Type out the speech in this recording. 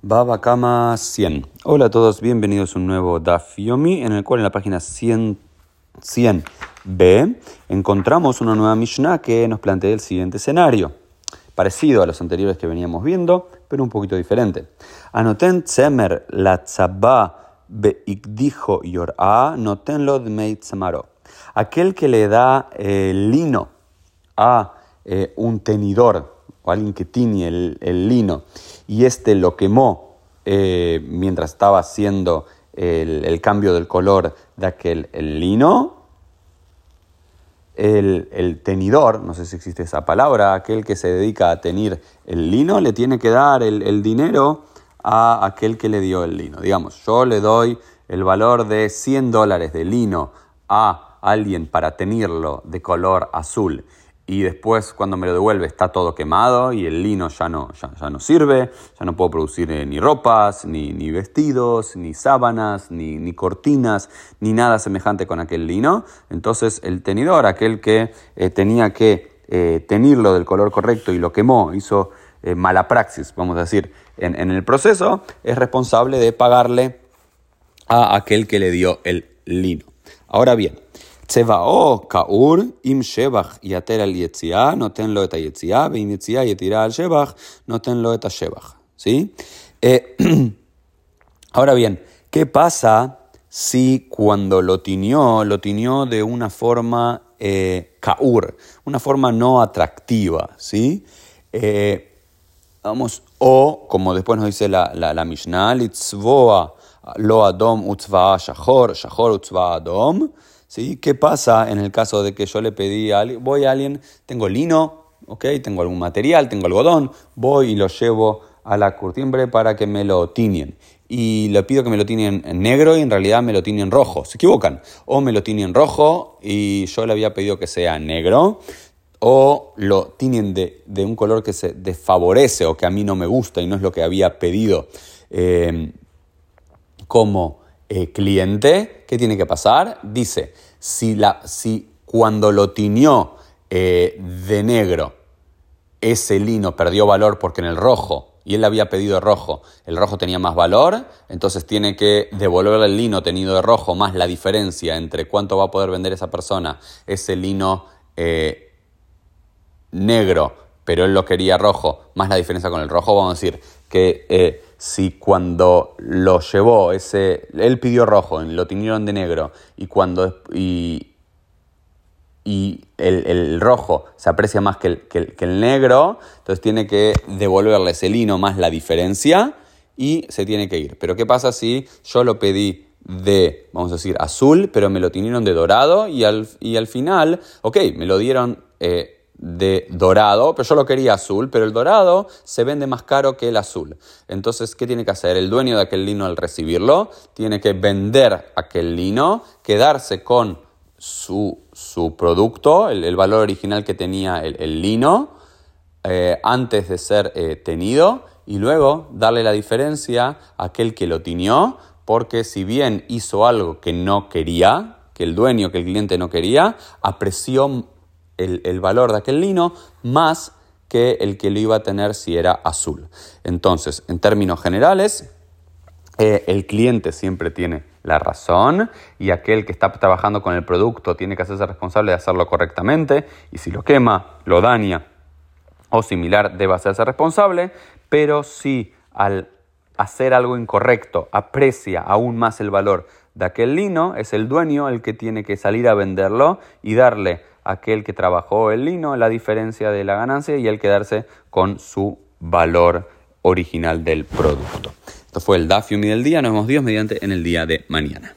Baba Kama 100. Hola a todos, bienvenidos a un nuevo Daf Yomi, en el cual en la página 100, 100b encontramos una nueva Mishnah que nos plantea el siguiente escenario, parecido a los anteriores que veníamos viendo, pero un poquito diferente. Anoten tzemer la tzaba beikdijo yor'a noten lo samaro. Aquel que le da el lino a eh, un tenidor alguien que tiñe el, lino. Y este lo quemó eh, mientras estaba haciendo el, cambio del color de aquel el lino, el, tenidor, no sé si existe esa palabra, aquel que se dedica a teñir el lino, le tiene que dar el, dinero a aquel que le dio el lino. Digamos, yo le doy el valor de 100 dólares de lino a alguien para teñirlo de color azul y después cuando me lo devuelve está todo quemado y el lino ya no, ya, no sirve, ya no puedo producir eh, ni ropas, ni, ni, vestidos, ni sábanas, ni, ni, cortinas, ni nada semejante con aquel lino. Entonces el tenidor, aquel que eh, tenía que eh, tenirlo del color correcto y lo quemó, hizo mala praxis, vamos a decir, en, en el proceso, es responsable de pagarle a aquel que le dio el lino. Ahora bien, צבעו כאור, אם שבח יתר al יציאה, נותן לו את היציאה, ואם יציאה יתירה al שבח, נותן לו את השבח. ¿Sí? Eh, ahora bien, ¿qué pasa si cuando lo tiñó, lo tiñó de una forma eh, kaur, una forma no atractiva, ¿sí? Eh, vamos, o, como después nos dice la, la, la Mishnah, litzvoa lo adom utzva shahor, shahor utzva adom, ¿Sí? ¿Qué pasa en el caso de que yo le pedí a alguien, voy a alguien, tengo lino, ¿okay? tengo algún material, tengo algodón, voy y lo llevo a la curtimbre para que me lo tiñen. Y le pido que me lo tiñen en negro y en realidad me lo tiñen rojo. Se equivocan. O me lo tiñen rojo y yo le había pedido que sea negro. O lo tiñen de, un color que se desfavorece o que a mí no me gusta y no es lo que había pedido eh, como eh, cliente, ¿qué tiene que pasar? Dice, si, la, si cuando lo tiñó eh, de negro, ese lino perdió valor porque en el rojo, y él había pedido rojo, el rojo tenía más valor, entonces tiene que devolver el lino tenido de rojo más la diferencia entre cuánto va a poder vender esa persona ese lino eh, negro, pero él lo quería rojo, más la diferencia con el rojo, vamos a decir que si cuando lo llevó, ese, él pidió rojo, lo tiñeron de negro, y cuando y, y el, rojo se aprecia más que el, que, el, negro, entonces tiene que devolverle ese lino más la diferencia y se tiene que ir. Pero ¿qué pasa si yo lo pedí de, vamos a decir, azul, pero me lo tiñeron de dorado y al, y al final, ok, me lo dieron... Eh, de dorado, pero yo lo quería azul, pero el dorado se vende más caro que el azul. Entonces, ¿qué tiene que hacer? El dueño de aquel lino al recibirlo tiene que vender aquel lino, quedarse con su, su producto, el, valor original que tenía el, lino, eh, antes de ser eh, tenido, y luego darle la diferencia a aquel que lo tiñó, porque si bien hizo algo que no quería, que el dueño, que el cliente no quería, apreció el, valor de aquel lino más que el que lo iba a tener si era azul. Entonces, en términos generales, eh, el cliente siempre tiene la razón y aquel que está trabajando con el producto tiene que hacerse responsable de hacerlo correctamente y si lo quema, lo daña o similar, debe hacerse responsable, pero si al hacer algo incorrecto aprecia aún más el valor de aquel lino, es el dueño el que tiene que salir a venderlo y darle aquel que trabajó el lino, la diferencia de la ganancia y el quedarse con su valor original del producto. Esto fue el Dafiumi del día. Nos vemos Dios mediante en el día de mañana.